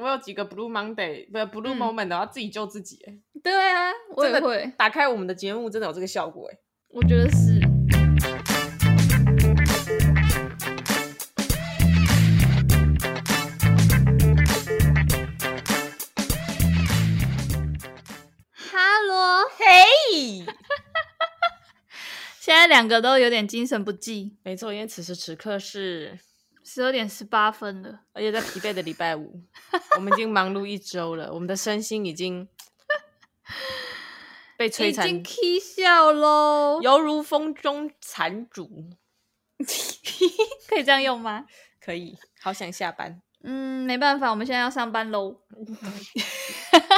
我有几个 Blue Monday 不是 Blue Moment，然后自己救自己。对啊，我也会打开我们的节目，真的有这个效果哎。我觉得是。哈喽，嘿。现在两个都有点精神不济。没错，因为此时此刻是。十二点十八分了，而且在疲惫的礼拜五，我们已经忙碌一周了，我们的身心已经 被摧残，已经气笑喽，犹如风中残烛，可以这样用吗？可以，好想下班。嗯，没办法，我们现在要上班喽。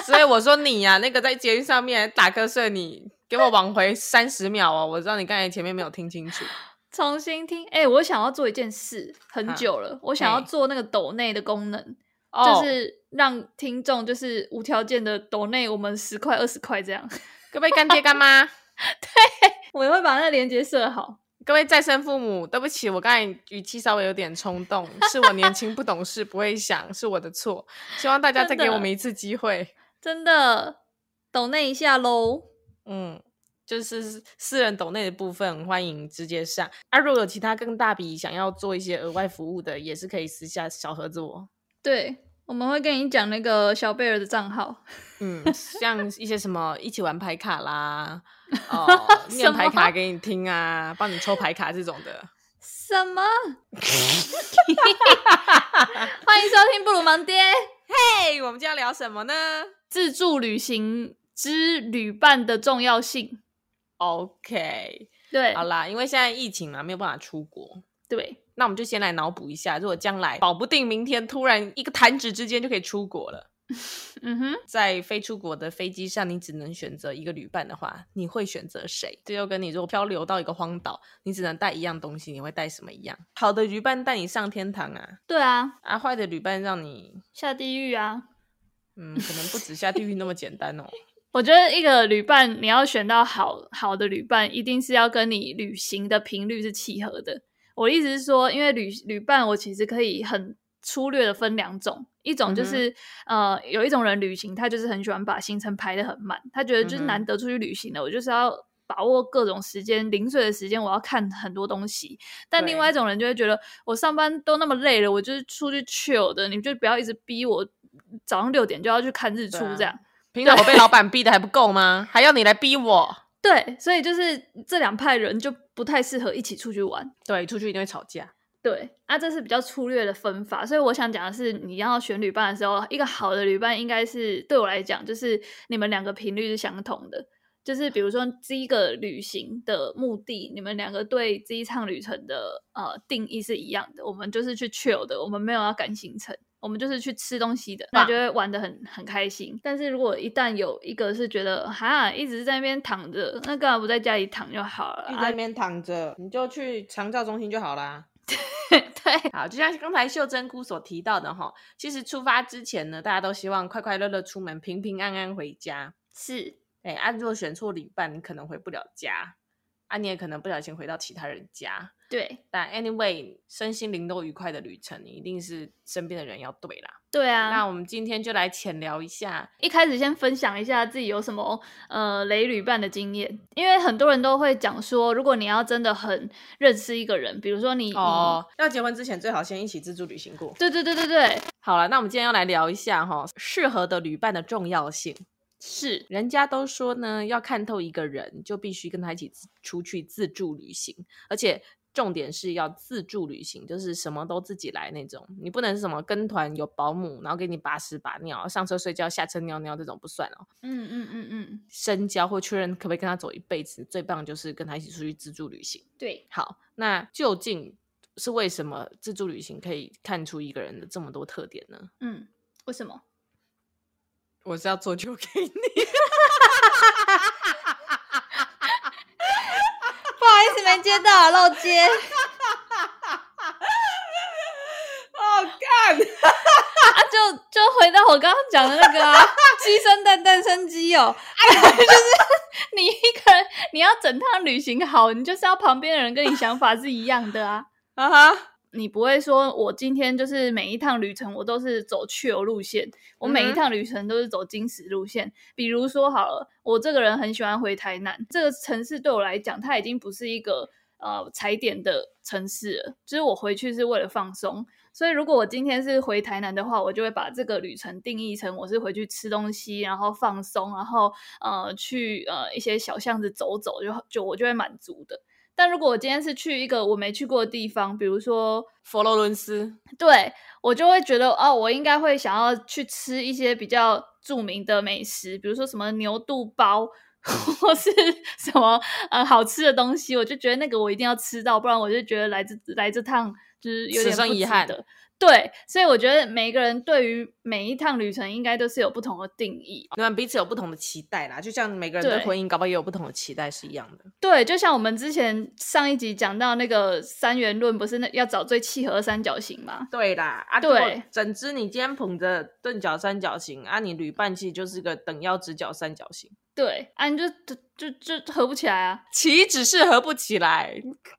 所以我说你呀、啊，那个在捷运上面打瞌睡，你给我往回三十秒哦，我知道你刚才前面没有听清楚。重新听，哎、欸，我想要做一件事很久了，啊、我想要做那个抖内的功能，就是让听众就是无条件的抖内我们十块二十块这样。各位干爹干妈，对，我也会把那个链接设好。各位再生父母，对不起，我刚才语气稍微有点冲动，是我年轻不懂事，不会想，是我的错。希望大家再给我们一次机会，真的，真的抖内一下喽。嗯。就是私人抖内的部分，欢迎直接上。啊，如果有其他更大笔想要做一些额外服务的，也是可以私下小盒子我。对，我们会跟你讲那个小贝尔的账号。嗯，像一些什么一起玩牌卡啦，哦，念牌卡给你听啊，帮你抽牌卡这种的。什么？欢迎收听布鲁芒爹。嘿，我们今天要聊什么呢？自助旅行之旅伴的重要性。OK，对，好啦，因为现在疫情嘛，没有办法出国。对，那我们就先来脑补一下，如果将来保不定明天突然一个弹指之间就可以出国了，嗯哼，在飞出国的飞机上，你只能选择一个旅伴的话，你会选择谁？这就跟你如果漂流到一个荒岛，你只能带一样东西，你会带什么一样？好的旅伴带你上天堂啊，对啊，啊，坏的旅伴让你下地狱啊，嗯，可能不止下地狱那么简单哦。我觉得一个旅伴，你要选到好好的旅伴，一定是要跟你旅行的频率是契合的。我的意思是说，因为旅旅伴，我其实可以很粗略的分两种，一种就是、嗯、呃，有一种人旅行，他就是很喜欢把行程排得很满，他觉得就是难得出去旅行了，嗯、我就是要把握各种时间，零碎的时间，我要看很多东西。但另外一种人就会觉得，我上班都那么累了，我就是出去 chill 的，你就不要一直逼我早上六点就要去看日出这样。平常我被老板逼的还不够吗？还要你来逼我？对，所以就是这两派人就不太适合一起出去玩。对，出去一定会吵架。对，啊，这是比较粗略的分法。所以我想讲的是，你要选旅伴的时候，一个好的旅伴应该是对我来讲，就是你们两个频率是相同的。就是比如说这一个旅行的目的，你们两个对这一趟旅程的呃定义是一样的。我们就是去 chill 的，我们没有要赶行程。我们就是去吃东西的，那就会玩的很很开心。但是如果一旦有一个是觉得哈，一直在那边躺着，那干嘛不在家里躺就好了？一直在那边躺着，啊，你就去长照中心就好啦。对，好，就像刚才秀珍姑所提到的哈，其实出发之前呢，大家都希望快快乐乐出门，平平安安回家。是，哎，啊，如果选错旅伴，你可能回不了家。啊，你也可能不小心回到其他人家。对，但 anyway，身心灵都愉快的旅程，你一定是身边的人要对啦。对啊，那我们今天就来浅聊一下。一开始先分享一下自己有什么呃雷旅伴的经验，因为很多人都会讲说，如果你要真的很认识一个人，比如说你哦，要结婚之前最好先一起自助旅行过。对对对对对。好了，那我们今天要来聊一下哈，适合的旅伴的重要性。是，人家都说呢，要看透一个人，就必须跟他一起出去自助旅行，而且重点是要自助旅行，就是什么都自己来那种。你不能是什么跟团有保姆，然后给你把屎把尿，上车睡觉，下车尿尿这种不算哦。嗯嗯嗯嗯，深交或确认可不可以跟他走一辈子，最棒就是跟他一起出去自助旅行。对，好，那究竟是为什么自助旅行可以看出一个人的这么多特点呢？嗯，为什么？我是要做就给你，没接到，漏接。好干，啊就就回到我刚刚讲的那个啊，鸡生蛋蛋生鸡哦，就是你一个人你要整趟旅行好，你就是要旁边的人跟你想法是一样的啊。啊哈，你不会说我今天就是每一趟旅程我都是走去游路线，我每一趟旅程都是走金石路线。嗯、比如说好了，我这个人很喜欢回台南，这个城市对我来讲，它已经不是一个呃踩点的城市了，就是我回去是为了放松。所以，如果我今天是回台南的话，我就会把这个旅程定义成我是回去吃东西，然后放松，然后呃去呃一些小巷子走走，就就我就会满足的。但如果我今天是去一个我没去过的地方，比如说佛罗伦斯，对，我就会觉得哦，我应该会想要去吃一些比较著名的美食，比如说什么牛肚包，或是什么呃好吃的东西，我就觉得那个我一定要吃到，不然我就觉得来这来这趟。就是有点遗憾的，对，所以我觉得每一个人对于每一趟旅程应该都是有不同的定义，你们彼此有不同的期待啦，就像每个人对婚姻搞不好也有不同的期待是一样的。对，就像我们之前上一集讲到那个三元论，不是那要找最契合三角形吗？对啦，啊，对，整只你今天捧着钝角三角形啊，你旅伴其实就是个等腰直角三角形。对啊，你就就就就合不起来啊！岂止是合不起来，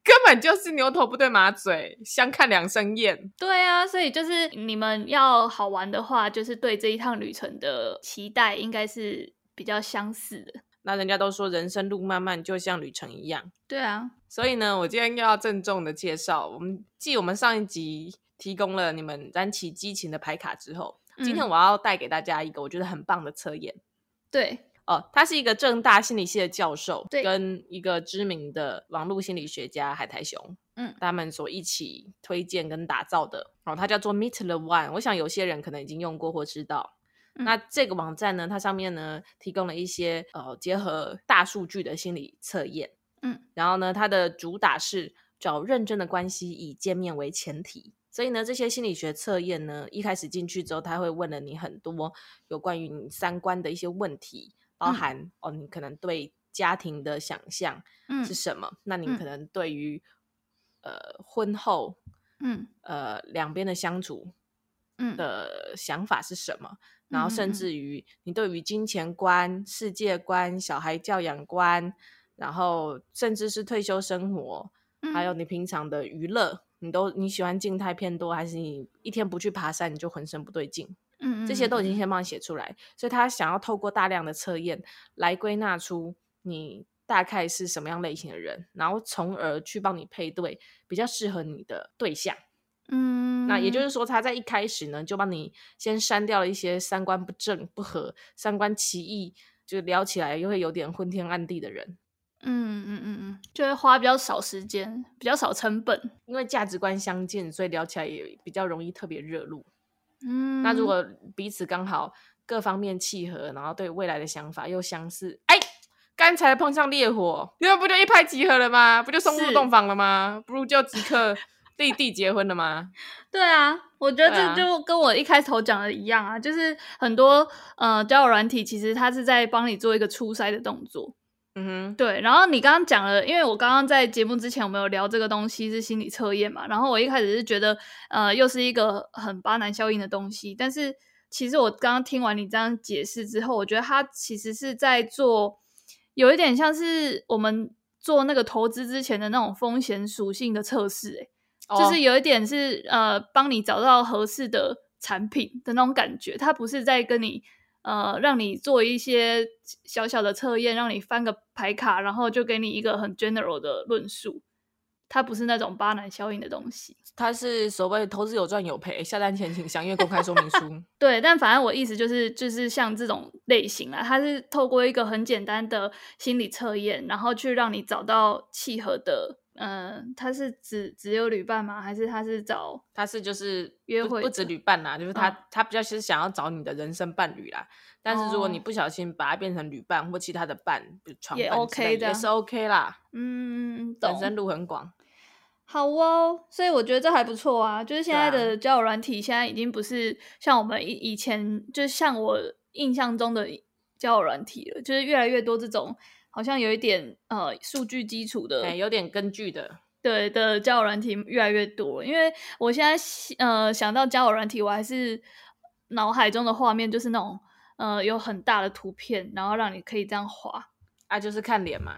根本就是牛头不对马嘴，相看两生厌。对啊，所以就是你们要好玩的话，就是对这一趟旅程的期待应该是比较相似的。那人家都说人生路漫漫，就像旅程一样。对啊，所以呢，我今天又要郑重的介绍，我们继我们上一集提供了你们燃起激情的牌卡之后，嗯、今天我要带给大家一个我觉得很棒的测验。对。哦，他是一个正大心理系的教授，跟一个知名的网络心理学家海苔熊，嗯，他们所一起推荐跟打造的，哦，它叫做 Meet the One。我想有些人可能已经用过或知道。嗯、那这个网站呢，它上面呢提供了一些呃结合大数据的心理测验，嗯，然后呢，它的主打是找认真的关系以见面为前提，所以呢，这些心理学测验呢，一开始进去之后，他会问了你很多有关于你三观的一些问题。包含、嗯、哦，你可能对家庭的想象是什么？嗯、那你可能对于、嗯、呃婚后嗯呃两边的相处嗯的想法是什么？嗯、然后甚至于你对于金钱观、世界观、小孩教养观，然后甚至是退休生活，嗯、还有你平常的娱乐，你都你喜欢静态偏多，还是你一天不去爬山你就浑身不对劲？嗯，这些都已经先帮你写出来，所以他想要透过大量的测验来归纳出你大概是什么样类型的人，然后从而去帮你配对比较适合你的对象。嗯，那也就是说，他在一开始呢，就帮你先删掉了一些三观不正不合、三观奇异，就聊起来又会有点昏天暗地的人。嗯嗯嗯嗯，就会花比较少时间，比较少成本，因为价值观相近，所以聊起来也比较容易特别热络。嗯，那如果彼此刚好各方面契合，然后对未来的想法又相似，哎，刚才碰上烈火，那不就一拍即合了吗？不就送入洞房了吗？不如就即刻立地结婚了吗？对啊，我觉得这就跟我一开头讲的一样啊，啊就是很多呃交友软体其实它是在帮你做一个初筛的动作。嗯哼，对。然后你刚刚讲了，因为我刚刚在节目之前我们有聊这个东西是心理测验嘛，然后我一开始是觉得，呃，又是一个很巴南效应的东西。但是其实我刚刚听完你这样解释之后，我觉得它其实是在做，有一点像是我们做那个投资之前的那种风险属性的测试，欸，诶，就是有一点是呃，帮你找到合适的产品的那种感觉，它不是在跟你。呃，让你做一些小小的测验，让你翻个牌卡，然后就给你一个很 general 的论述。它不是那种巴南效应的东西，它是所谓投资有赚有赔，下单前请详阅公开说明书。对，但反正我意思就是，就是像这种类型啊，它是透过一个很简单的心理测验，然后去让你找到契合的。嗯，他是只只有旅伴吗？还是他是找他是就是约会不止旅伴啦，就是他、哦、他比较其实想要找你的人生伴侣啦。但是如果你不小心把它变成旅伴或其他的伴，床伴也 OK 的，也是 OK 啦。嗯，人生路很广。好哦，所以我觉得这还不错啊。就是现在的交友软体，现在已经不是像我们以以前，就像我印象中的交友软体了，就是越来越多这种。好像有一点呃数据基础的，欸，有点根据的，对的交友软体越来越多。因为我现在呃想到交友软体，我还是脑海中的画面就是那种呃有很大的图片，然后让你可以这样滑啊，就是看脸嘛。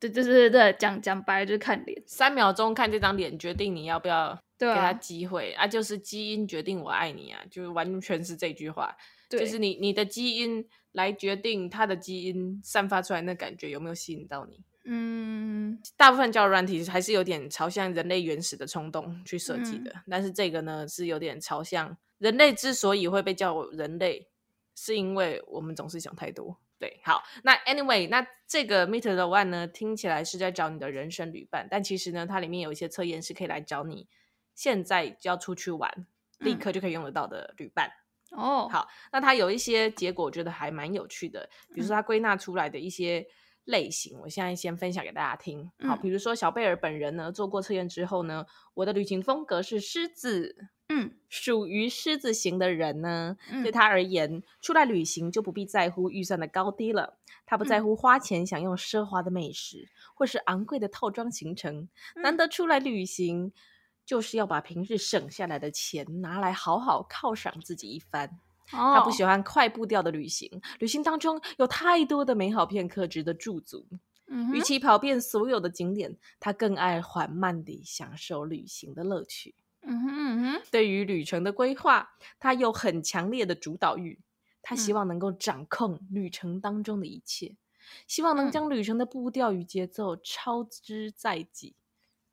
对对对对，讲讲白了就是看脸，三秒钟看这张脸，决定你要不要给他机会啊，就是基因决定我爱你啊，就完全是这句话，对就是你你的基因来决定它的基因散发出来那感觉有没有吸引到你。嗯，大部分交友软体还是有点朝向人类原始的冲动去设计的，嗯、但是这个呢是有点朝向人类之所以会被叫人类，是因为我们总是想太多。对，好，那 anyway，那这个 Meet the One 呢，听起来是在找你的人生旅伴，但其实呢，它里面有一些测验是可以来找你现在就要出去玩，立刻就可以用得到的旅伴。哦、嗯，好，那它有一些结果，我觉得还蛮有趣的，比如说它归纳出来的一些类型，嗯、我现在先分享给大家听。好，比如说小贝尔本人呢，做过测验之后呢，我的旅行风格是狮子。嗯，属于狮子型的人呢，嗯、对他而言，出来旅行就不必在乎预算的高低了。他不在乎花钱享用奢华的美食，嗯、或是昂贵的套装行程。嗯、难得出来旅行，就是要把平日省下来的钱拿来好好犒赏自己一番。哦、他不喜欢快步调的旅行，旅行当中有太多的美好片刻值得驻足。嗯，与其跑遍所有的景点，他更爱缓慢地享受旅行的乐趣。嗯哼嗯哼，对于旅程的规划，他有很强烈的主导欲。他希望能够掌控旅程当中的一切，嗯、希望能将旅程的步调与节奏操之在己。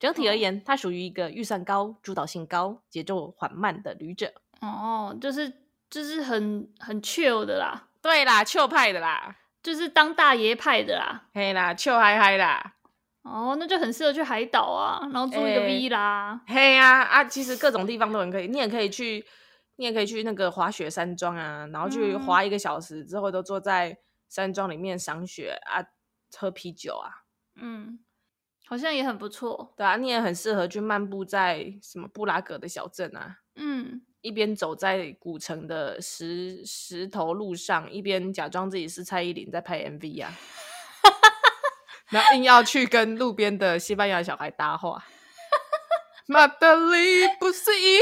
整体而言，它属于一个预算高、主导性高、节奏缓慢的旅者。哦，就是就是很很 chill 的啦。对啦，chill 派的啦，就是当大爷派的啦。嘿啦，chill 嗨嗨啦。哦，那就很适合去海岛啊，然后租一个 V 啦。欸、嘿呀啊，啊，其实各种地方都很可以，你也可以去，你也可以去那个滑雪山庄啊，然后去滑一个小时之后，都坐在山庄里面赏雪啊，喝啤酒啊。嗯，好像也很不错。对啊，你也很适合去漫步在什么布拉格的小镇啊。嗯，一边走在古城的石石头路上，一边假装自己是蔡依林在拍 MV 啊。然后硬要去跟路边的西班牙小孩搭话，马德里不思议。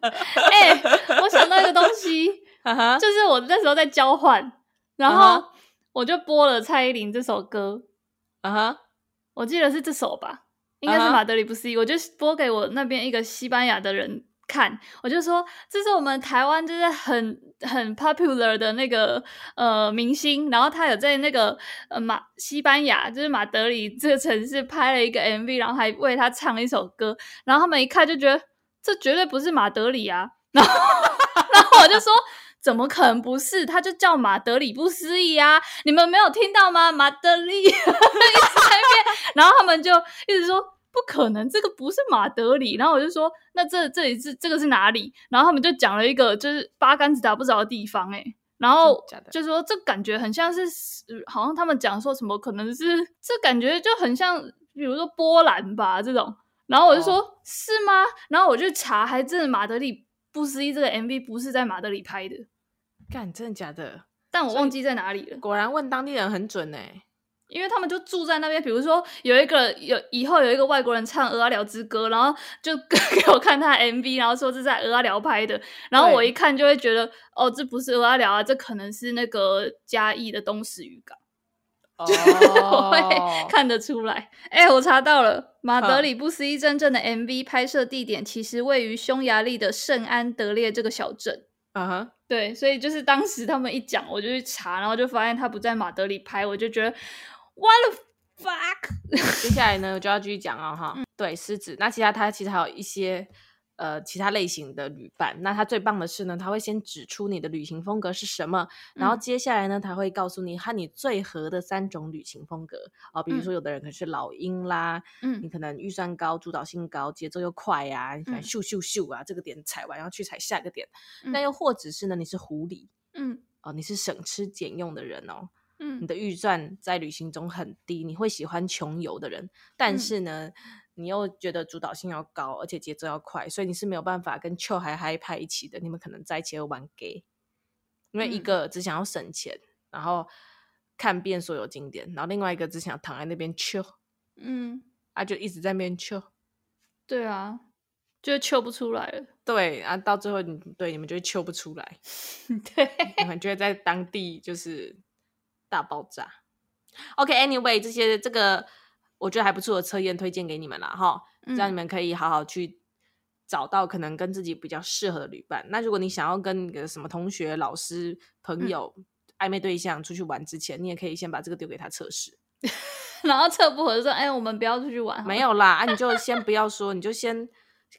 哎、欸，我想到一个东西，uh huh. 就是我那时候在交换，然后我就播了蔡依林这首歌，啊哈、uh，huh. 我记得是这首吧，应该是马德里不思议，uh huh. 我就播给我那边一个西班牙的人。看，我就说这是我们台湾就是很很 popular 的那个呃明星，然后他有在那个呃马西班牙就是马德里这个城市拍了一个 MV，然后还为他唱了一首歌，然后他们一看就觉得这绝对不是马德里啊，然后 然后我就说怎么可能不是？他就叫马德里不思议啊，你们没有听到吗？马德里 一直在那边，然后他们就一直说。不可能，这个不是马德里。然后我就说，那这这里是这个是哪里？然后他们就讲了一个就是八竿子打不着的地方，哎，然后就说这感觉很像是，好像他们讲说什么，可能是这感觉就很像，比如说波兰吧这种。然后我就说，哦、是吗？然后我就查，还真的马德里不思议这个 MV 不是在马德里拍的，干，真的假的？但我忘记在哪里了。果然问当地人很准哎。因为他们就住在那边，比如说有一个有以后有一个外国人唱《鹅阿寮之歌》，然后就 给我看他 MV，然后说这是在鹅阿寮拍的，然后我一看就会觉得，哦，这不是鹅阿寮啊，这可能是那个嘉义的东石渔港，哦，我会看得出来。哎，我查到了，马德里不思议真正的 MV 拍摄地点其实位于匈牙利的圣安德烈这个小镇。啊哈，uh huh. 对，所以就是当时他们一讲，我就去查，然后就发现他不在马德里拍，我就觉得。What the fuck？接下来呢，我就要继续讲啊哈。嗯、对，狮子。那其他他其实还有一些呃其他类型的旅伴。那他最棒的是呢，他会先指出你的旅行风格是什么，嗯、然后接下来呢，他会告诉你和你最合的三种旅行风格啊、呃。比如说，有的人可能是老鹰啦，嗯，你可能预算高、主导性高、节奏又快呀、啊，你喜欢咻咻咻啊，这个点踩完，然后去踩下一个点。那、嗯、又或者是呢，你是狐狸，嗯，哦、呃，你是省吃俭用的人哦。嗯，你的预算在旅行中很低，你会喜欢穷游的人，但是呢，嗯、你又觉得主导性要高，而且节奏要快，所以你是没有办法跟 chill 还嗨派一起的。你们可能在一起会玩 gay，因为一个只想要省钱，嗯、然后看遍所有景点，然后另外一个只想躺在那边 chill，嗯，啊，就一直在那边 chill，对啊，就 chill 不出来了，对啊，到最后你对你们就会 chill 不出来，对，你们就会在当地就是。大爆炸。OK，Anyway，、okay, 这些这个我觉得还不错的测验推荐给你们了哈，让你们可以好好去找到可能跟自己比较适合的旅伴。那如果你想要跟什么同学、老师、朋友、嗯、暧昧对象出去玩之前，你也可以先把这个丢给他测试，然后测不合就说：“哎，我们不要出去玩。”没有啦，啊，你就先不要说，你就先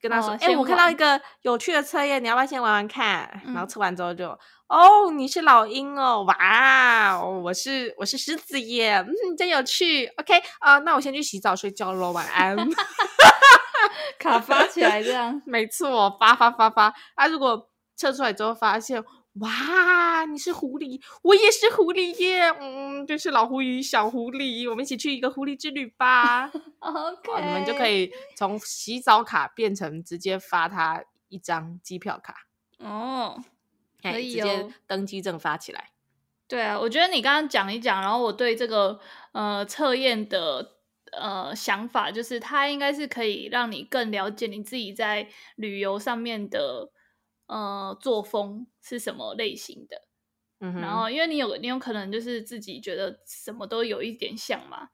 跟他说：“哎、哦，我看到一个有趣的测验，你要不要先玩玩看？”嗯、然后测完之后就。哦，你是老鹰哦，哇哦，我是我是狮子耶，嗯，真有趣。OK 啊、呃，那我先去洗澡睡觉喽，晚安。卡发起来这样，没错，发发发发。啊，如果测出来之后发现，哇，你是狐狸，我也是狐狸耶，嗯，就是老狐狸小狐狸，我们一起去一个狐狸之旅吧。OK，、哦、你们就可以从洗澡卡变成直接发他一张机票卡哦。可以直接登机证发起来。对啊，我觉得你刚刚讲一讲，然后我对这个呃测验的呃想法，就是它应该是可以让你更了解你自己在旅游上面的呃作风是什么类型的。嗯哼，然后因为你有你有可能就是自己觉得什么都有一点像嘛，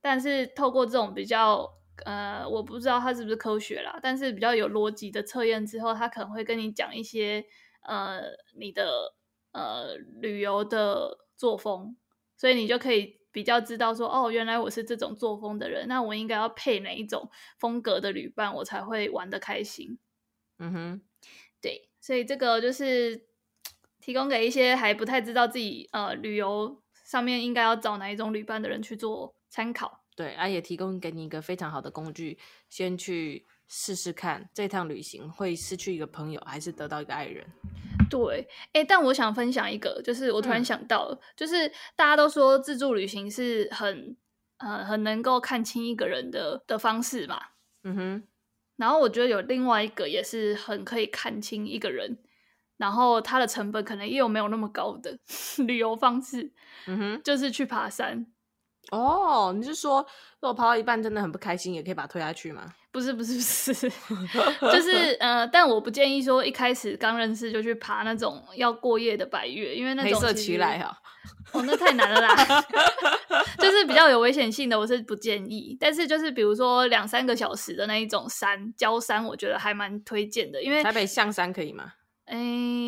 但是透过这种比较呃我不知道它是不是科学啦，但是比较有逻辑的测验之后，他可能会跟你讲一些。呃，你的呃旅游的作风，所以你就可以比较知道说，哦，原来我是这种作风的人，那我应该要配哪一种风格的旅伴，我才会玩得开心。嗯哼，对，所以这个就是提供给一些还不太知道自己呃旅游上面应该要找哪一种旅伴的人去做参考。对，啊，也提供给你一个非常好的工具，先去。试试看这趟旅行会失去一个朋友，还是得到一个爱人？对，哎，但我想分享一个，就是我突然想到，嗯、就是大家都说自助旅行是很呃很能够看清一个人的的方式嘛。嗯哼。然后我觉得有另外一个也是很可以看清一个人，然后它的成本可能又没有那么高的 旅游方式。嗯哼，就是去爬山。哦，你是说如果爬到一半真的很不开心，也可以把它推下去吗？不是不是不是，就是呃，但我不建议说一开始刚认识就去爬那种要过夜的百岳，因为那种黑色起来哈，哦，那太难了啦，就是比较有危险性的，我是不建议。但是就是比如说两三个小时的那一种山，郊山，我觉得还蛮推荐的，因为台北象山可以吗？哎，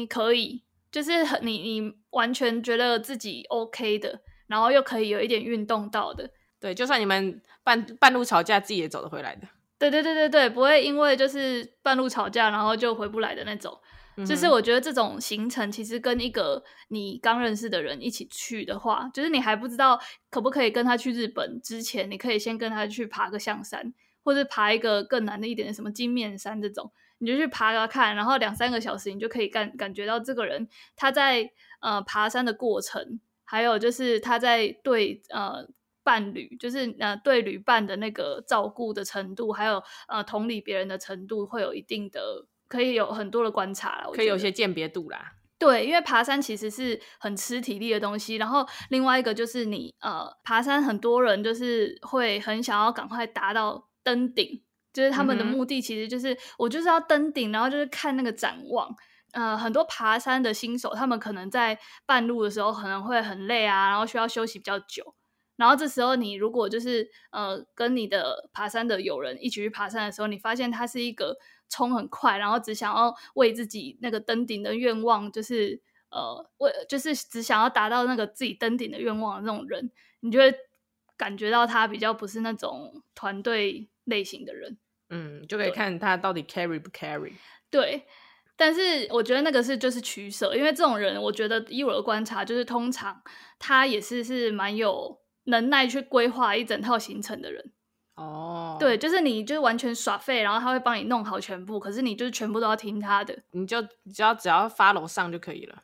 可以，就是很你你完全觉得自己 OK 的，然后又可以有一点运动到的，对，就算你们半半路吵架，自己也走得回来的。对对对对对，不会因为就是半路吵架，然后就回不来的那种。嗯、就是我觉得这种行程其实跟一个你刚认识的人一起去的话，就是你还不知道可不可以跟他去日本之前，你可以先跟他去爬个象山，或者爬一个更难的一点的什么金面山这种，你就去爬个看，然后两三个小时你就可以感感觉到这个人他在呃爬山的过程，还有就是他在对呃。伴侣就是呃，对旅伴的那个照顾的程度，还有呃，同理别人的程度，会有一定的，可以有很多的观察啦。可以有些鉴别度啦。对，因为爬山其实是很吃体力的东西。然后另外一个就是你呃，爬山很多人就是会很想要赶快达到登顶，就是他们的目的其实就是、嗯、我就是要登顶，然后就是看那个展望。呃，很多爬山的新手，他们可能在半路的时候可能会很累啊，然后需要休息比较久。然后这时候，你如果就是呃跟你的爬山的友人一起去爬山的时候，你发现他是一个冲很快，然后只想要为自己那个登顶的愿望，就是呃为就是只想要达到那个自己登顶的愿望的那种人，你就会感觉到他比较不是那种团队类型的人。嗯，就可以看他到底 carry 不 carry。对，但是我觉得那个是就是取舍，因为这种人，我觉得以我的观察，就是通常他也是是蛮有。能耐去规划一整套行程的人，哦，对，就是你就是完全耍废，然后他会帮你弄好全部，可是你就是全部都要听他的，你就只要只要 follow 上就可以了。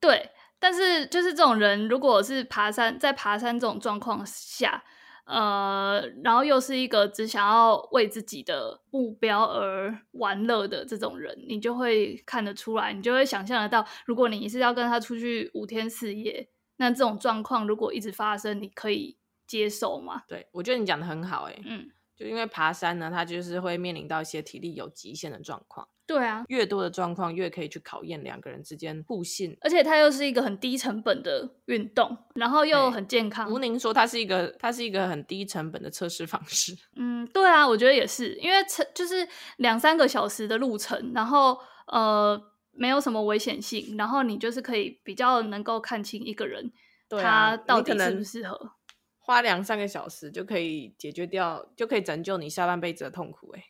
对，但是就是这种人，如果是爬山，在爬山这种状况下，呃，然后又是一个只想要为自己的目标而玩乐的这种人，你就会看得出来，你就会想象得到，如果你是要跟他出去五天四夜。那这种状况如果一直发生，你可以接受吗？对，我觉得你讲的很好，欸，诶嗯，就因为爬山呢，它就是会面临到一些体力有极限的状况。对啊，越多的状况越可以去考验两个人之间互信，而且它又是一个很低成本的运动，然后又很健康。吴宁说它是一个，它是一个很低成本的测试方式。嗯，对啊，我觉得也是，因为就是两三个小时的路程，然后呃没有什么危险性，然后你就是可以比较能够看清一个人，他到底适不适合。花两三个小时就可以解决掉，就可以拯救你下半辈子的痛苦。哎，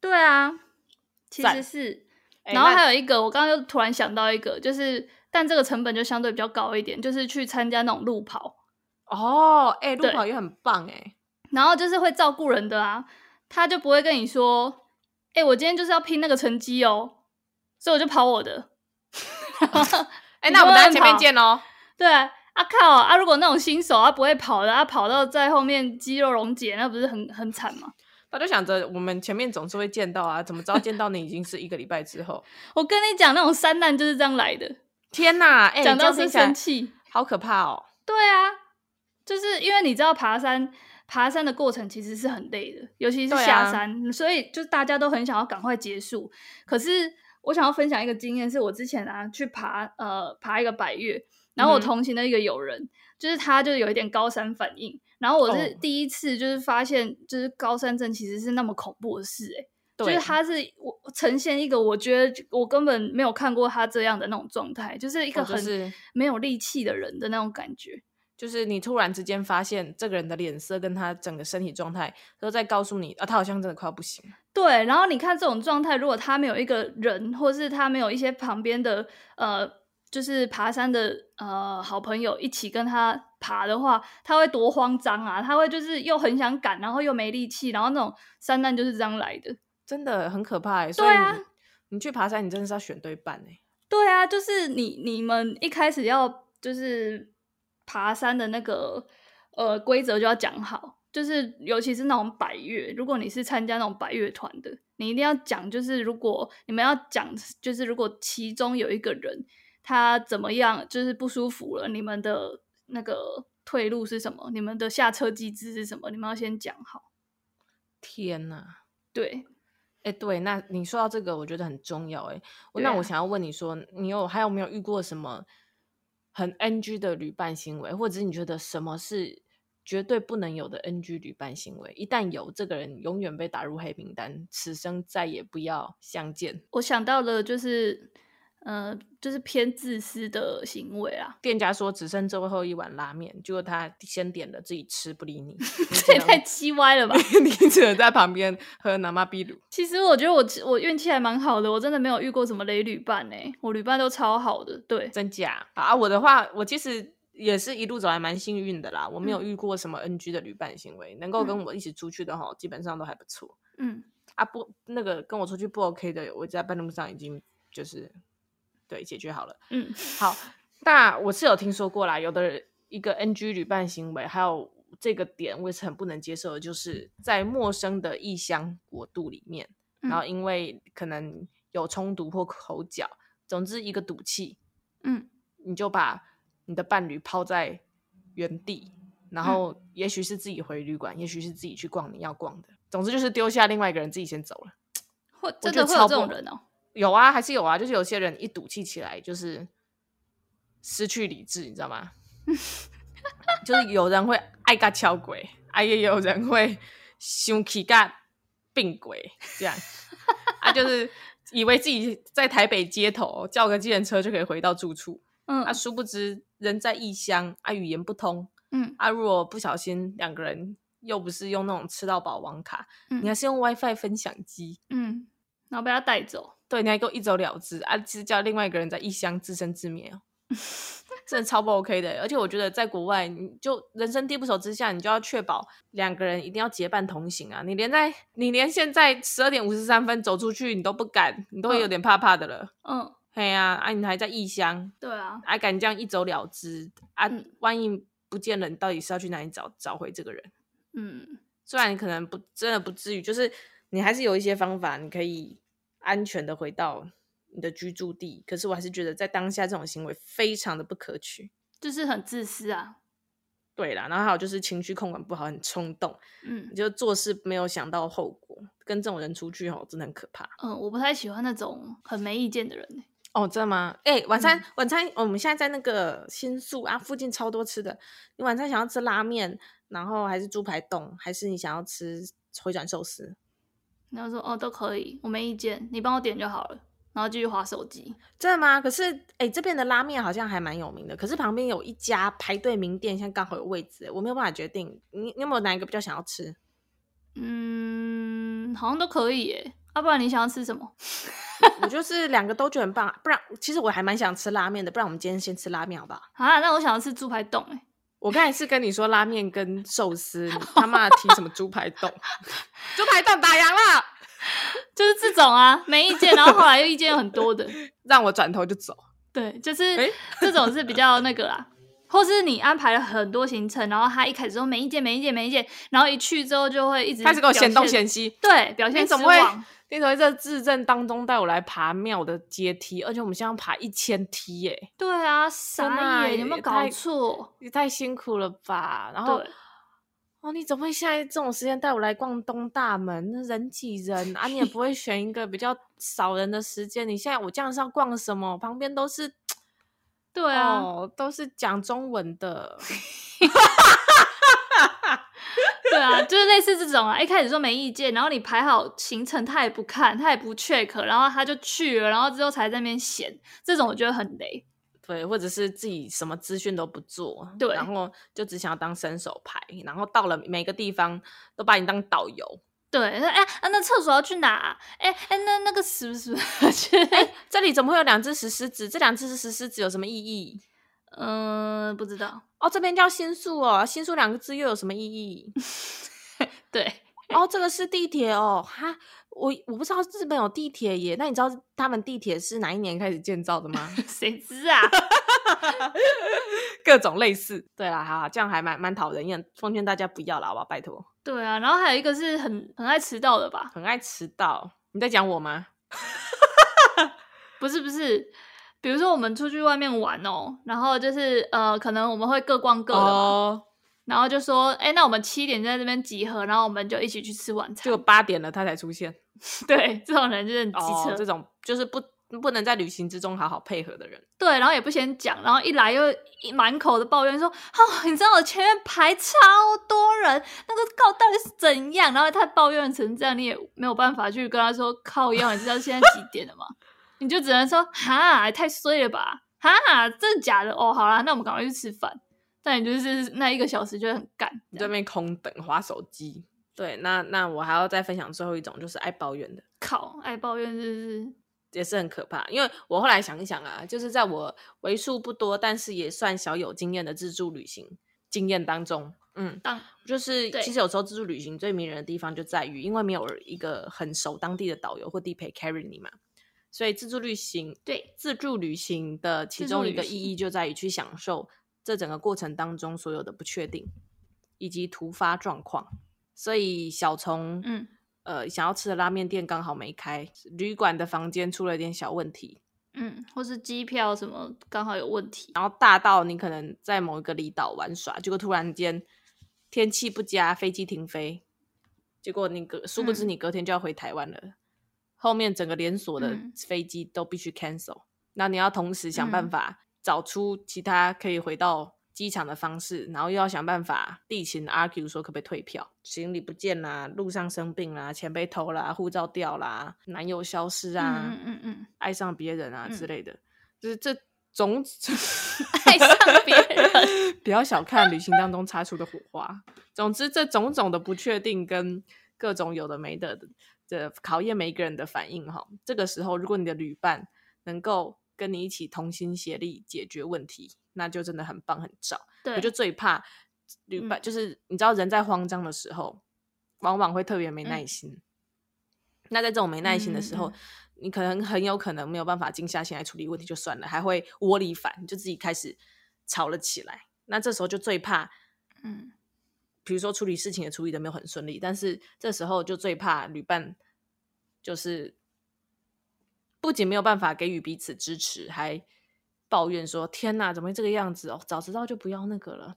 对啊。其实是，然后还有一个，我刚刚又突然想到一个，就是，但这个成本就相对比较高一点，就是去参加那种路跑。哦，哎、欸，路跑也很棒哎。然后就是会照顾人的啊，他就不会跟你说，哎、欸，我今天就是要拼那个成绩哦，所以我就跑我的。哎、欸，那我们在前面见哦。对，啊靠啊！如果那种新手啊不会跑的，他跑到在后面肌肉溶解，那不是很很惨吗？他就想着我们前面总是会见到啊，怎么知道见到你已经是一个礼拜之后？我跟你讲，那种山难就是这样来的。天哪，哎、欸，讲到是生气，好可怕哦。对啊，就是因为你知道爬山，爬山的过程其实是很累的，尤其是下山，啊、所以就是大家都很想要赶快结束。可是我想要分享一个经验，是我之前啊去爬呃爬一个百岳，然后我同行的一个友人，嗯、就是他就有一点高山反应。然后我是第一次就是发现，就是高山症其实是那么恐怖的事，欸，哎，就是他是我呈现一个我觉得我根本没有看过他这样的那种状态，就是一个很没有力气的人的那种感觉，就是你突然之间发现这个人的脸色跟他整个身体状态都在告诉你啊，他好像真的快要不行。对，然后你看这种状态，如果他没有一个人，或是他没有一些旁边的呃。就是爬山的呃好朋友一起跟他爬的话，他会多慌张啊！他会就是又很想赶，然后又没力气，然后那种山难就是这样来的，真的很可怕。所以你，你去爬山，你真的是要选对伴哎。对啊，就是你你们一开始要就是爬山的那个呃规则就要讲好，就是尤其是那种百岳，如果你是参加那种百岳团的，你一定要讲，就是如果你们要讲，就是如果其中有一个人。他怎么样？就是不舒服了。你们的那个退路是什么？你们的下车机制是什么？你们要先讲好。天呐！对，哎，对，那你说到这个，我觉得很重要。哎，那我想要问你说，你有还有没有遇过什么很 NG 的旅伴行为，或者你觉得什么是绝对不能有的 NG 旅伴行为？一旦有，这个人永远被打入黑名单，此生再也不要相见。我想到了，就是。嗯、呃，就是偏自私的行为啊！店家说只剩最后一碗拉面，结果他先点了，自己吃不理你，这也太鸡歪了吧！你只能在旁边喝拿妈秘鲁。其实我觉得我我运气还蛮好的，我真的没有遇过什么雷旅伴呢。我旅伴都超好的，对，真假啊？我的话，我其实也是一路走来蛮幸运的啦，我没有遇过什么 NG 的旅伴行为，嗯、能够跟我一起出去的哈，基本上都还不错。嗯，啊不，那个跟我出去不 OK 的，我在半路上已经就是。对，解决好了。嗯，好。那我是有听说过啦，有的一个 NG 旅伴行为，还有这个点，我也是很不能接受的，就是在陌生的异乡国度里面，嗯、然后因为可能有冲突或口角，总之一个赌气，嗯，你就把你的伴侣抛在原地，然后也许是自己回旅馆，嗯、也许是自己去逛你要逛的，总之就是丢下另外一个人自己先走了。会真的会有这种人哦？有啊，还是有啊，就是有些人一赌气起来，就是失去理智，你知道吗？就是有人会爱个敲鬼，啊，也有人会生气干病鬼，这样啊，就是以为自己在台北街头叫个计程车就可以回到住处，嗯，啊，殊不知人在异乡，啊，语言不通，嗯，啊，如果不小心两个人又不是用那种吃到饱网卡，嗯，你还是用 WiFi 分享机，嗯，然后被他带走。对，你还给我一走了之啊！其实叫另外一个人在异乡自生自灭哦，真的超不 OK 的。而且我觉得在国外，你就人生地不熟之下，你就要确保两个人一定要结伴同行啊！你连在你连现在十二点五十三分走出去，你都不敢，你都会有点怕怕的了。嗯，嘿呀，啊，你还在异乡，对啊，还敢这样一走了之啊？万一不见了，你到底是要去哪里找找回这个人？嗯，虽然你可能不真的不至于，就是你还是有一些方法，你可以。安全的回到你的居住地，可是我还是觉得在当下这种行为非常的不可取，就是很自私啊。对啦，然后还有就是情绪控管不好，很冲动，嗯，就做事没有想到后果，跟这种人出去吼，真的很可怕。嗯，我不太喜欢那种很没意见的人。哦，真的吗？哎、欸，晚餐、嗯、晚餐，我们现在在那个新宿啊，附近超多吃的。你晚餐想要吃拉面，然后还是猪排冻，还是你想要吃回转寿司？然后说哦，都可以，我没意见，你帮我点就好了。然后继续划手机，真的吗？可是，哎、欸，这边的拉面好像还蛮有名的。可是旁边有一家排队名店，现在刚好有位置，我没有办法决定。你你有没有哪一个比较想要吃？嗯，好像都可以耶。要、啊、不然你想要吃什么？我就是两个都觉得很棒。不然，其实我还蛮想吃拉面的。不然我们今天先吃拉面好不好？啊，那我想要吃猪排冻。哎，我刚才是跟你说拉面跟寿司，你 他妈提什么猪排冻？猪排冻打烊了。就是这种啊，没意见，然后后来又意见有很多的，让我转头就走。对，就是这种是比较那个啦，或是你安排了很多行程，然后他一开始说没意见，没意见，没意见，然后一去之后就会一直开始给我嫌东嫌西，对，表现失望。你怎么会？你怎么会在自证当中带我来爬庙的阶梯？而且我们现在要爬一千梯耶！对啊，傻眼，有没有搞错？你太辛苦了吧？然后。哦，你怎么会现在这种时间带我来逛东大门？那人挤人啊！你也不会选一个比较少人的时间。你现在我这样是要逛什么？旁边都是，对啊，哦、都是讲中文的。对啊，就是类似这种啊。一开始说没意见，然后你排好行程，他也不看，他也不 check，然后他就去了，然后之后才在那边闲。这种我觉得很雷。对，或者是自己什么资讯都不做，对，然后就只想要当伸手牌，然后到了每个地方都把你当导游。对，哎啊，那厕所要去哪？哎哎，那那个是不是？哎，这里怎么会有两只石狮子？这两只石狮子有什么意义？嗯，不知道。哦，这边叫新宿哦，新宿两个字又有什么意义？对，哦，这个是地铁哦，哈。我我不知道日本有地铁耶，那你知道他们地铁是哪一年开始建造的吗？谁知啊？各种类似，对啦，哈，这样还蛮蛮讨人厌，奉劝大家不要了，好不好？拜托。对啊，然后还有一个是很很爱迟到的吧？很爱迟到，你在讲我吗？不是不是，比如说我们出去外面玩哦，然后就是呃，可能我们会各逛各的。哦然后就说，哎，那我们七点在这边集合，然后我们就一起去吃晚餐。结果八点了，他才出现。对，这种人就是很机车，哦，这种就是不不能在旅行之中好好配合的人。对，然后也不先讲，然后一来又一满口的抱怨，说，哦，你知道我前面排超多人，那个告到底是怎样？然后他抱怨成这样，你也没有办法去跟他说靠要，你知道现在几点了吗？你就只能说，哈，太衰了吧，哈，真的假的？哦，好啦，那我们赶快去吃饭。但你就是那一个小时就很干，你在那边空等划手机。对，那那我还要再分享最后一种，就是爱抱怨的。靠，爱抱怨就是也是很可怕。因为我后来想一想啊，就是在我为数不多，但是也算小有经验的自助旅行经验当中，嗯，当就是其实有时候自助旅行最迷人的地方就在于，因为没有一个很熟当地的导游或地陪 carry 你嘛，所以自助旅行对自助旅行的其中一个意义就在于去享受。这整个过程当中，所有的不确定以及突发状况，所以小从嗯呃想要吃的拉面店刚好没开，旅馆的房间出了一点小问题，嗯，或是机票什么刚好有问题，然后大到你可能在某一个离岛玩耍，结果突然间天气不佳，飞机停飞，结果你隔殊不知你隔天就要回台湾了，嗯、后面整个连锁的飞机都必须 cancel，那、嗯、你要同时想办法。嗯找出其他可以回到机场的方式，然后又要想办法地勤 argue 说可不可以退票，行李不见啦，路上生病啦，钱被偷啦，护照掉啦，男友消失啊，嗯嗯嗯，爱上别人啊之类的，嗯、就是这种 爱上别人，不要小看旅行当中擦出的火花。总之，这种种的不确定跟各种有的没的的考验每一个人的反应哈。这个时候，如果你的旅伴能够。跟你一起同心协力解决问题，那就真的很棒很照。对，我就最怕旅伴，就是你知道人在慌张的时候，往往会特别没耐心。嗯、那在这种没耐心的时候，你可能很有可能没有办法静下心来处理问题，就算了，还会窝里反，就自己开始吵了起来。那这时候就最怕，嗯，比如说处理事情也处理的没有很顺利，但是这时候就最怕旅伴就是。不仅没有办法给予彼此支持，还抱怨说：“天哪，怎么会这个样子哦？早知道就不要那个了。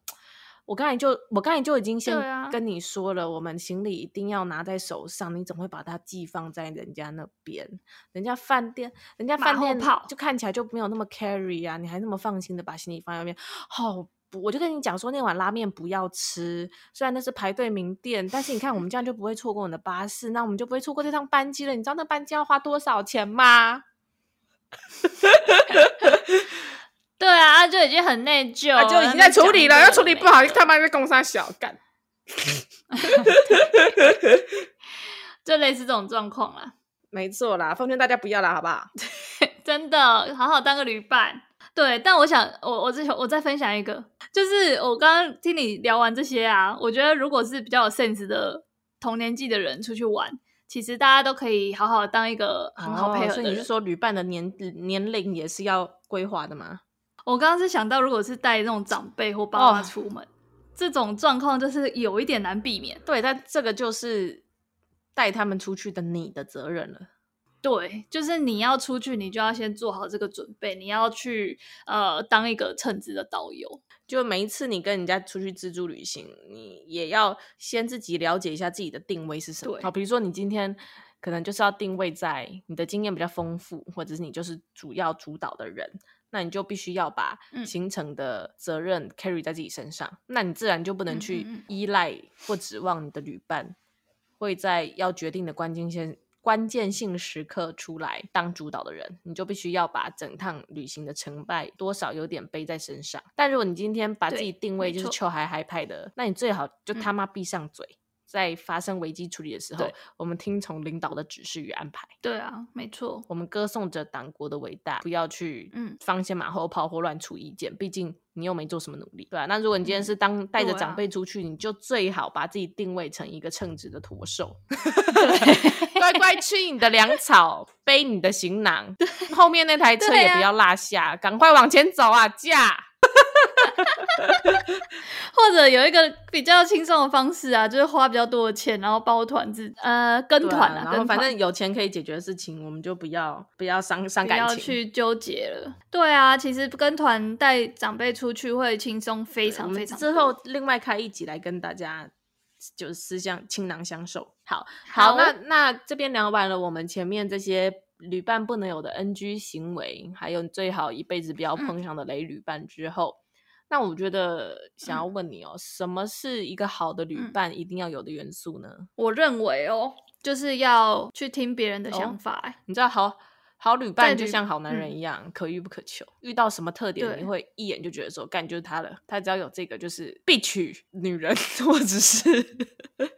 我刚才就我刚才就已经先跟你说了，我们行李一定要拿在手上，你怎么会把它寄放在人家那边？人家饭店，人家饭店就看起来就没有那么 carry 啊，你还那么放心的把行李放在那边，好、哦。我就跟你讲说，那碗拉面不要吃。虽然那是排队名店，但是你看我们这样就不会错过你的巴士，那我们就不会错过这趟班机了。你知道那班机要花多少钱吗？对啊，就已经很内疚，啊、就已经在处理了，要处理不好，他妈在工商小干。就类似这种状况啦，没错啦，奉劝大家不要啦，好不好？真的，好好当个旅伴。对，但我想，我我之前我再分享一个，就是我刚刚听你聊完这些啊，我觉得如果是比较有 sense 的同年纪的人出去玩，其实大家都可以好好当一个很好配合的人。哦，所以你是说旅伴的年年龄也是要规划的吗？我刚刚是想到，如果是带那种长辈或爸妈出门，哦，这种状况就是有一点难避免。对，但这个就是带他们出去的你的责任了。对，就是你要出去，你就要先做好这个准备。你要去呃当一个称职的导游，就每一次你跟人家出去自助旅行，你也要先自己了解一下自己的定位是什么。好，比如说你今天可能就是要定位在你的经验比较丰富，或者是你就是主要主导的人，那你就必须要把行程的责任 carry 在自己身上。嗯、那你自然就不能去依赖或指望你的旅伴会在要决定的关键先。关键性时刻出来当主导的人，你就必须要把整趟旅行的成败多少有点背在身上。但如果你今天把自己定位就是秋海海派的，那你最好就他妈闭上嘴。嗯在发生危机处理的时候，我们听从领导的指示与安排。对啊，没错。我们歌颂着党国的伟大，不要去嗯放些马后炮或乱出意见。毕竟你又没做什么努力，对吧、啊？那如果你今天是当带着长辈出去、嗯啊，你就最好把自己定位成一个称职的驼兽，乖乖吃你的粮草，背你的行囊，后面那台车也不要落下，赶、啊、快往前走啊，驾！或者有一个比较轻松的方式啊，就是花比较多的钱，然后包团子，呃，跟团啊，然后反正有钱可以解决的事情，我们就不要不要伤伤感情，不要去纠结了。对啊，其实跟团带长辈出去会轻松非常非常。之后另外开一集来跟大家就是思乡倾囊相授。好，好，好那那这边聊完了，我们前面这些旅伴不能有的 NG 行为，还有最好一辈子不要碰上的雷旅伴之后。嗯那我觉得想要问你哦、什么是一个好的旅伴一定要有的元素呢？我认为哦，就是要去听别人的想法、哦。你知道好，好好旅伴就像好男人一样，嗯、可遇不可求。遇到什么特点，你会一眼就觉得说，干就是他了。他只要有这个，就是必娶女人，或者是，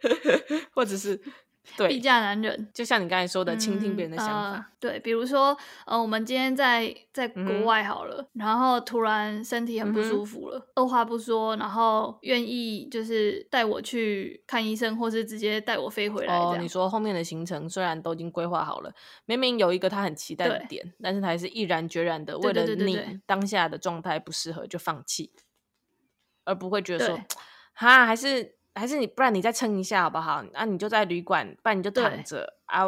或者是。对，避嫁难忍，就像你刚才说的，倾、嗯、听别人的想法。呃、对，比如说，呃，我们今天在在国外好了、嗯，然后突然身体很不舒服了，嗯、二话不说，然后愿意就是带我去看医生，或是直接带我飞回来。哦，你说后面的行程虽然都已经规划好了，明明有一个他很期待的点，但是他还是毅然决然的为了你当下的状态不适合就放弃，而不会觉得说，哈，还是。还是你，不然你再撑一下好不好？那、啊、你就在旅馆，不然你就躺着啊。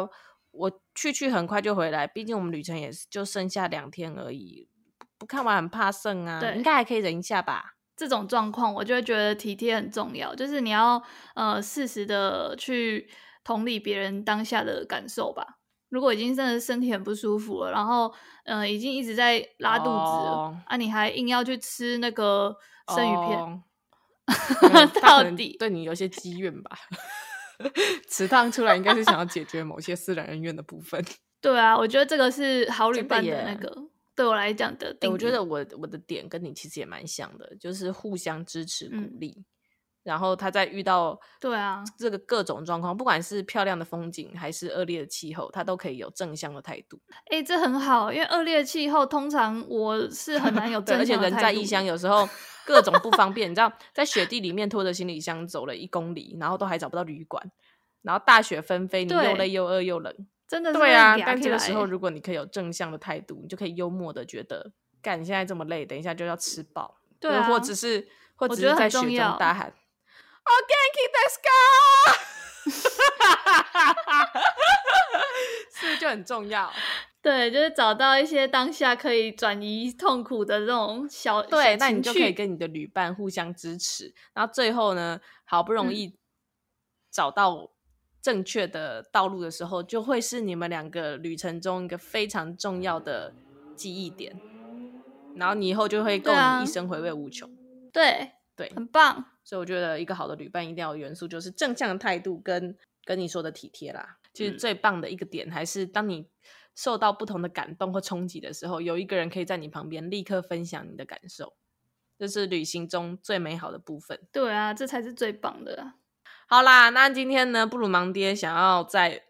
我去去很快就回来，毕竟我们旅程也是就剩下两天而已，不看完很怕剩啊。对，应该还可以忍一下吧。这种状况，我就会觉得体贴很重要，就是你要呃适时的去同理别人当下的感受吧。如果已经真的身体很不舒服了，然后呃已经一直在拉肚子了，oh. 啊，你还硬要去吃那个生鱼片。Oh. 到底对你有些积怨吧？此趟出来应该是想要解决某些私人恩怨的部分。对啊，我觉得这个是好旅伴的那个，对我来讲的。我觉得我我的点跟你其实也蛮像的，就是互相支持鼓励。嗯然后他在遇到对啊这个各种状况，不管是漂亮的风景还是恶劣的气候，他都可以有正向的态度。哎，这很好，因为恶劣的气候通常我是很难有正向的态度。而且人在异乡，有时候各种不方便，你知道，在雪地里面拖着行李箱走了一公里，然后都还找不到旅馆，然后大雪纷飞，你又累又饿又冷，真的是对啊。但这个时候，如果你可以有正向的态度，你就可以幽默的觉得，干，你现在这么累，等一下就要吃饱，对啊，或者是或者是在雪中大喊。哦，Genki desu ka，是不是就很重要？对，就是找到一些当下可以转移痛苦的这种小对，小那你就可以跟你的旅伴互相支持，然后最后呢，好不容易找到正确的道路的时候，嗯、就会是你们两个旅程中一个非常重要的记忆点，然后你以后就会够你一生回味无穷。对对，对很棒。所以我觉得一个好的旅伴一定要有元素，就是正向的态度跟跟你说的体贴啦。其实最棒的一个点还是当你。受到不同的感动或冲击的时候，有一个人可以在你旁边立刻分享你的感受，这是旅行中最美好的部分。对啊，这才是最棒的。好啦，那今天呢，布鲁芒爹想要在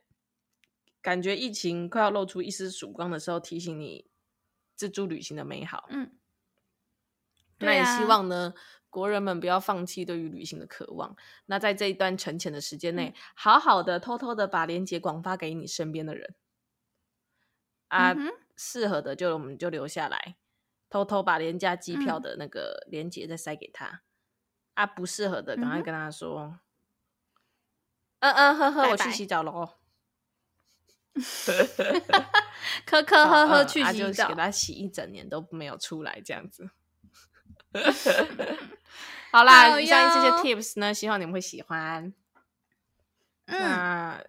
感觉疫情快要露出一丝曙光的时候，提醒你自助旅行的美好。嗯，那也希望呢，国人们不要放弃对于旅行的渴望。那在这一段沉潜的时间内，嗯、好好的、偷偷的把链接广发给你身边的人。啊，适、嗯、合的就我们就留下来，偷偷把廉价机票的那个链接再塞给他。嗯、啊，不适合的赶快跟他说，嗯嗯呵呵，我去洗澡了哦。呵呵呵呵呵，去洗澡，给他洗一整年都没有出来这样子。好啦，以上这些 tips 呢，希望你们会喜欢。嗯、那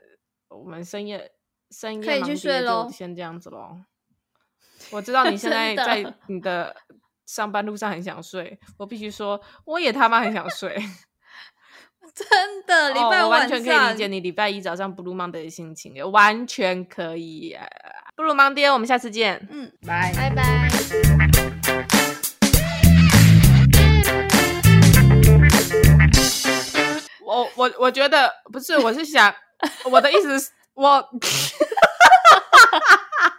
我们深夜。深夜忙睡就先这样子喽。我知道你现在 在你的上班路上很想睡，我必须说，我也他妈很想睡。真的，礼拜、哦、我完全可以理解你礼拜一早上 Blue Monday 的心情，完全可以。Blue Monday，我们下次见。嗯，拜拜拜。我我我觉得不是，我是想我的意思是。我，哈哈哈哈哈！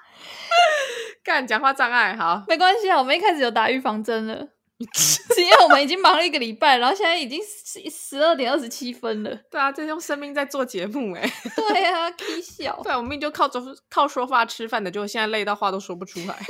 干讲话障碍，好，没关系啊，我们一开始有打预防针了，是 因为我们已经忙了一个礼拜，然后现在已经十十二点二十七分了。对啊，这用生命在做节目，哎，对啊，K 笑，对，我们就靠说靠说话吃饭的，就现在累到话都说不出来。